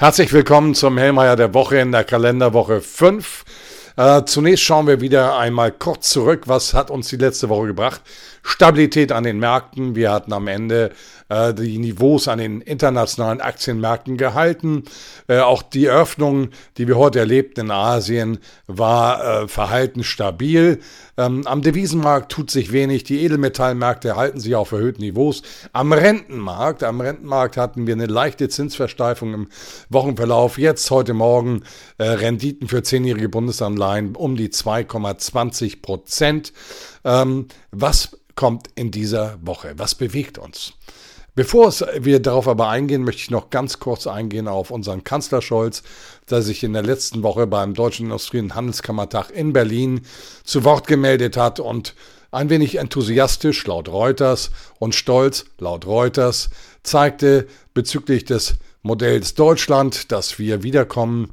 Herzlich willkommen zum Hellmeier der Woche in der Kalenderwoche 5. Äh, zunächst schauen wir wieder einmal kurz zurück. Was hat uns die letzte Woche gebracht? Stabilität an den Märkten. Wir hatten am Ende äh, die Niveaus an den internationalen Aktienmärkten gehalten. Äh, auch die Eröffnung, die wir heute erlebten in Asien, war äh, verhalten stabil. Ähm, am Devisenmarkt tut sich wenig. Die Edelmetallmärkte halten sich auf erhöhten Niveaus. Am Rentenmarkt, am Rentenmarkt hatten wir eine leichte Zinsversteifung im Wochenverlauf. Jetzt heute Morgen Renditen für zehnjährige Bundesanleihen um die 2,20 Prozent. Ähm, was kommt in dieser Woche? Was bewegt uns? Bevor wir darauf aber eingehen, möchte ich noch ganz kurz eingehen auf unseren Kanzler Scholz, der sich in der letzten Woche beim Deutschen Industrie- und Handelskammertag in Berlin zu Wort gemeldet hat und ein wenig enthusiastisch laut Reuters und stolz laut Reuters zeigte bezüglich des Modells Deutschland, dass wir wiederkommen.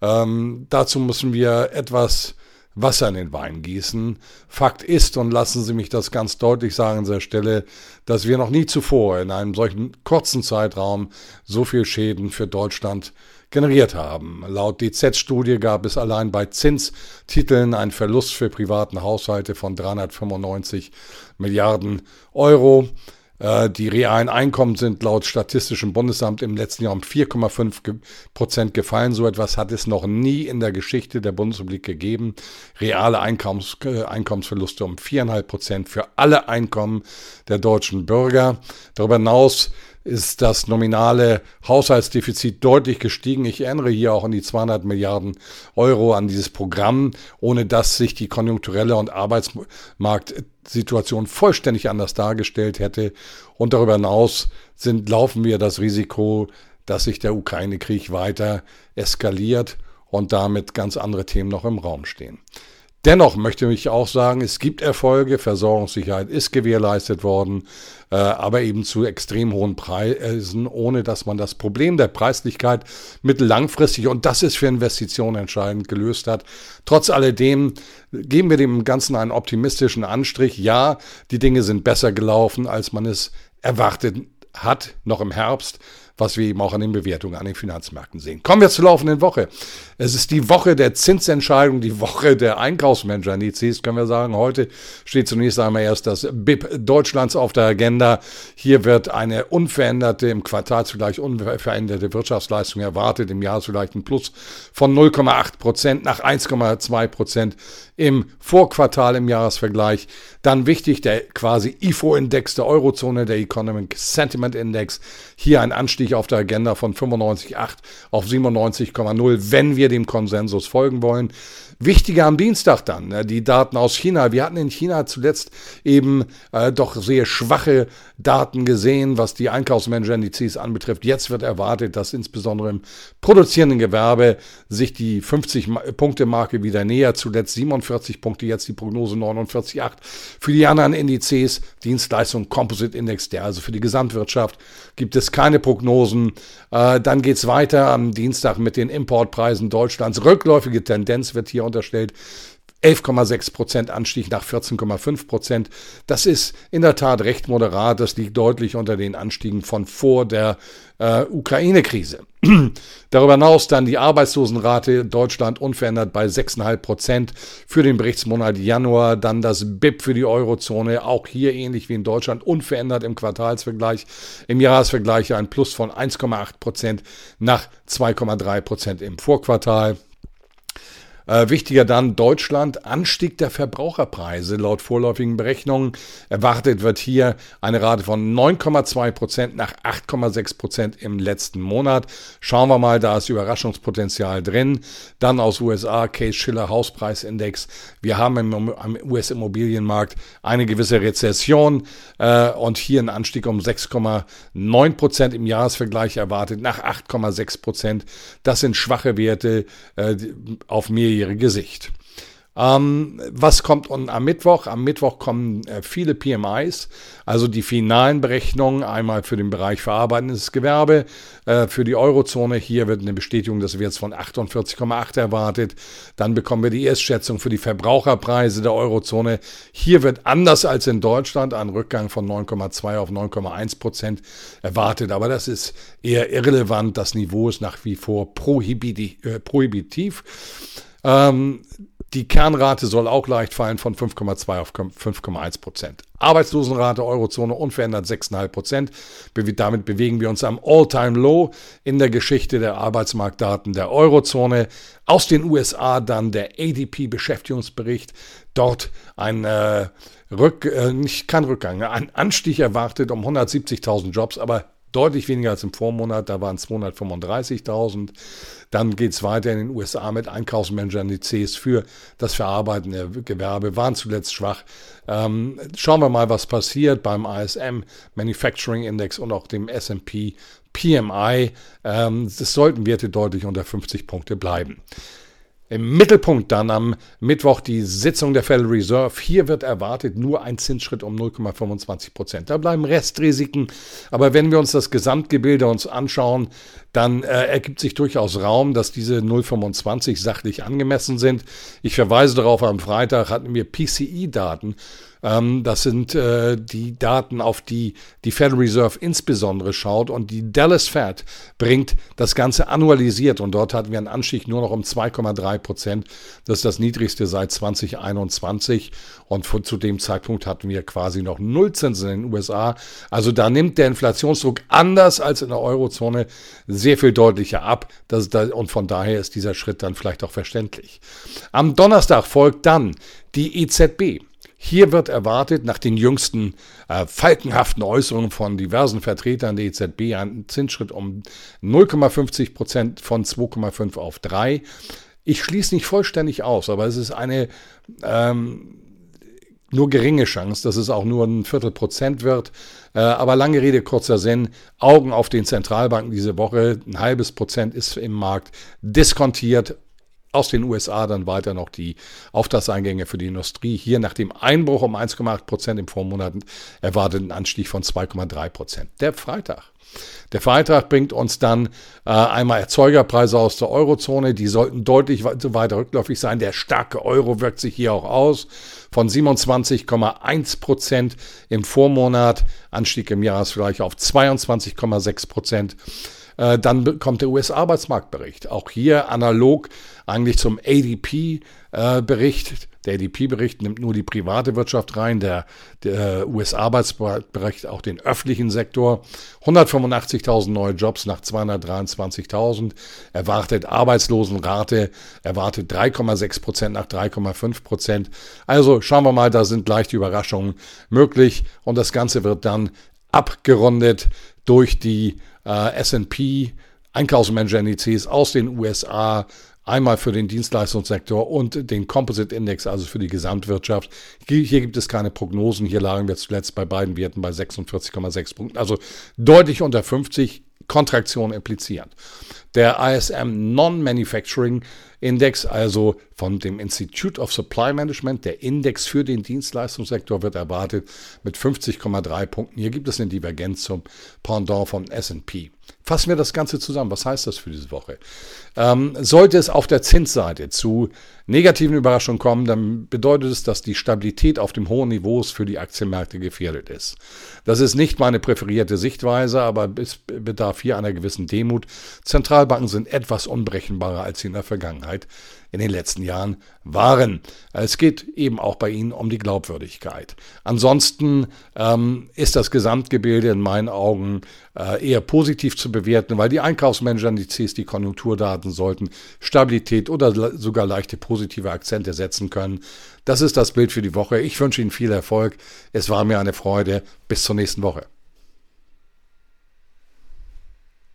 Ähm, dazu müssen wir etwas Wasser in den Wein gießen. Fakt ist, und lassen Sie mich das ganz deutlich sagen an dieser Stelle, dass wir noch nie zuvor in einem solchen kurzen Zeitraum so viel Schäden für Deutschland generiert haben. Laut DZ-Studie gab es allein bei Zinstiteln einen Verlust für privaten Haushalte von 395 Milliarden Euro. Äh, die realen Einkommen sind laut Statistischem Bundesamt im letzten Jahr um 4,5 Prozent gefallen. So etwas hat es noch nie in der Geschichte der Bundesrepublik gegeben. Reale Einkommens, äh, Einkommensverluste um 4,5 Prozent für alle Einkommen der deutschen Bürger. Darüber hinaus ist das nominale Haushaltsdefizit deutlich gestiegen. Ich erinnere hier auch an die 200 Milliarden Euro, an dieses Programm, ohne dass sich die konjunkturelle und Arbeitsmarktsituation vollständig anders dargestellt hätte. Und darüber hinaus sind, laufen wir das Risiko, dass sich der Ukraine-Krieg weiter eskaliert und damit ganz andere Themen noch im Raum stehen. Dennoch möchte ich auch sagen, es gibt Erfolge, Versorgungssicherheit ist gewährleistet worden, äh, aber eben zu extrem hohen Preisen, ohne dass man das Problem der Preislichkeit mittellangfristig, und das ist für Investitionen entscheidend, gelöst hat. Trotz alledem geben wir dem Ganzen einen optimistischen Anstrich. Ja, die Dinge sind besser gelaufen, als man es erwartet hat, noch im Herbst was wir eben auch an den Bewertungen an den Finanzmärkten sehen. Kommen wir zur laufenden Woche. Es ist die Woche der Zinsentscheidung, die Woche der Einkaufsmanager-Indizes, können wir sagen. Heute steht zunächst einmal erst das BIP Deutschlands auf der Agenda. Hier wird eine unveränderte, im Quartalsvergleich unveränderte Wirtschaftsleistung erwartet. Im Jahr vielleicht ein Plus von 0,8 Prozent nach 1,2 Prozent im Vorquartal im Jahresvergleich. Dann wichtig der quasi IFO-Index der Eurozone, der Economic Sentiment Index. Hier ein Anstieg auf der Agenda von 95,8 auf 97,0, wenn wir dem Konsensus folgen wollen. Wichtiger am Dienstag dann, ne, die Daten aus China. Wir hatten in China zuletzt eben äh, doch sehr schwache Daten gesehen, was die Einkaufsmanager-Indizes anbetrifft. Jetzt wird erwartet, dass insbesondere im produzierenden Gewerbe sich die 50-Punkte-Marke wieder nähert. Zuletzt 47 Punkte, jetzt die Prognose 49,8. Für die anderen Indizes, Dienstleistung, Composite Index, der also für die Gesamtwirtschaft, gibt es keine Prognosen. Äh, dann geht es weiter am Dienstag mit den Importpreisen Deutschlands. Rückläufige Tendenz wird hier unterstellt. 11,6 Prozent Anstieg nach 14,5 Prozent. Das ist in der Tat recht moderat. Das liegt deutlich unter den Anstiegen von vor der äh, Ukraine-Krise. Darüber hinaus dann die Arbeitslosenrate Deutschland unverändert bei 6,5 Prozent für den Berichtsmonat Januar. Dann das BIP für die Eurozone, auch hier ähnlich wie in Deutschland unverändert im Quartalsvergleich. Im Jahresvergleich ein Plus von 1,8 Prozent nach 2,3 Prozent im Vorquartal. Äh, wichtiger dann Deutschland, Anstieg der Verbraucherpreise. Laut vorläufigen Berechnungen erwartet wird hier eine Rate von 9,2 Prozent nach 8,6 Prozent im letzten Monat. Schauen wir mal, da ist Überraschungspotenzial drin. Dann aus USA, Case Schiller Hauspreisindex. Wir haben im, im US-Immobilienmarkt eine gewisse Rezession äh, und hier ein Anstieg um 6,9 Prozent im Jahresvergleich erwartet nach 8,6 Prozent. Das sind schwache Werte äh, auf mehrjährige Sicht. Ähm, was kommt am Mittwoch? Am Mittwoch kommen äh, viele PMIs, also die finalen Berechnungen, einmal für den Bereich verarbeitendes Gewerbe, äh, für die Eurozone. Hier wird eine Bestätigung des Werts von 48,8 erwartet. Dann bekommen wir die Erstschätzung für die Verbraucherpreise der Eurozone. Hier wird anders als in Deutschland ein Rückgang von 9,2 auf 9,1 Prozent erwartet. Aber das ist eher irrelevant. Das Niveau ist nach wie vor prohibitiv. Äh, prohibitiv. Ähm, die Kernrate soll auch leicht fallen von 5,2 auf 5,1 Prozent. Arbeitslosenrate Eurozone unverändert 6,5 Prozent. Damit bewegen wir uns am All-Time-Low in der Geschichte der Arbeitsmarktdaten der Eurozone. Aus den USA dann der ADP-Beschäftigungsbericht. Dort ein äh, Rück, äh, nicht kein Rückgang, ein Anstieg erwartet um 170.000 Jobs, aber deutlich weniger als im Vormonat, da waren es 235.000. Dann geht es weiter in den USA mit Einkaufsmanager-Indizes für das verarbeitende Gewerbe, waren zuletzt schwach. Ähm, schauen wir mal, was passiert beim ISM Manufacturing Index und auch dem S&P PMI. Ähm, das sollten Werte deutlich unter 50 Punkte bleiben. Im Mittelpunkt dann am Mittwoch die Sitzung der Federal Reserve. Hier wird erwartet nur ein Zinsschritt um 0,25 Prozent. Da bleiben Restrisiken. Aber wenn wir uns das Gesamtgebilde uns anschauen, dann äh, ergibt sich durchaus Raum, dass diese 0,25 sachlich angemessen sind. Ich verweise darauf, am Freitag hatten wir PCI-Daten ähm, das sind äh, die Daten, auf die die Federal Reserve insbesondere schaut. Und die Dallas Fed bringt das Ganze annualisiert. Und dort hatten wir einen Anstieg nur noch um 2,3 Prozent. Das ist das niedrigste seit 2021. Und von, zu dem Zeitpunkt hatten wir quasi noch Nullzinsen in den USA. Also da nimmt der Inflationsdruck anders als in der Eurozone sehr viel deutlicher ab. Da, und von daher ist dieser Schritt dann vielleicht auch verständlich. Am Donnerstag folgt dann die EZB. Hier wird erwartet, nach den jüngsten äh, falkenhaften Äußerungen von diversen Vertretern der EZB, ein Zinsschritt um 0,50 Prozent von 2,5 auf 3. Ich schließe nicht vollständig aus, aber es ist eine ähm, nur geringe Chance, dass es auch nur ein Viertel Prozent wird. Äh, aber lange Rede, kurzer Sinn. Augen auf den Zentralbanken diese Woche. Ein halbes Prozent ist im Markt diskontiert aus den USA dann weiter noch die Auftragseingänge für die Industrie. Hier nach dem Einbruch um 1,8 Prozent im Vormonat erwartet ein Anstieg von 2,3 Prozent. Der Freitag. Der Freitag bringt uns dann äh, einmal Erzeugerpreise aus der Eurozone. Die sollten deutlich weiter rückläufig sein. Der starke Euro wirkt sich hier auch aus. Von 27,1 Prozent im Vormonat, Anstieg im Jahresvergleich auf 22,6 Prozent. Äh, dann kommt der US-Arbeitsmarktbericht. Auch hier analog eigentlich zum ADP-Bericht. Äh, der ADP-Bericht nimmt nur die private Wirtschaft rein, der, der US-Arbeitsmarktbericht auch den öffentlichen Sektor. 185.000 neue Jobs nach 223.000. Erwartet Arbeitslosenrate, erwartet 3,6 Prozent nach 3,5 Prozent. Also schauen wir mal, da sind leichte Überraschungen möglich und das Ganze wird dann abgerundet durch die äh, S&P Einkaufsmanager-Indizes aus den USA, einmal für den Dienstleistungssektor und den Composite Index, also für die Gesamtwirtschaft. Hier gibt es keine Prognosen. Hier lagen wir zuletzt bei beiden Werten bei 46,6 Punkten, also deutlich unter 50, Kontraktion implizierend. Der ISM Non-Manufacturing Index, also von dem Institute of Supply Management, der Index für den Dienstleistungssektor wird erwartet mit 50,3 Punkten. Hier gibt es eine Divergenz zum Pendant vom S&P. Fassen wir das Ganze zusammen. Was heißt das für diese Woche? Ähm, sollte es auf der Zinsseite zu negativen Überraschungen kommen, dann bedeutet es, dass die Stabilität auf dem hohen Niveau für die Aktienmärkte gefährdet ist. Das ist nicht meine präferierte Sichtweise, aber es bedarf hier einer gewissen Demut. Zentralbanken sind etwas unberechenbarer als sie in der Vergangenheit in den letzten Jahren waren. Es geht eben auch bei ihnen um die Glaubwürdigkeit. Ansonsten ähm, ist das Gesamtgebilde in meinen Augen äh, eher positiv zu bewerten, weil die Einkaufsmanager, die Konjunkturdaten sollten Stabilität oder sogar leichte positive Akzente setzen können. Das ist das Bild für die Woche. Ich wünsche Ihnen viel Erfolg. Es war mir eine Freude. Bis zur nächsten Woche.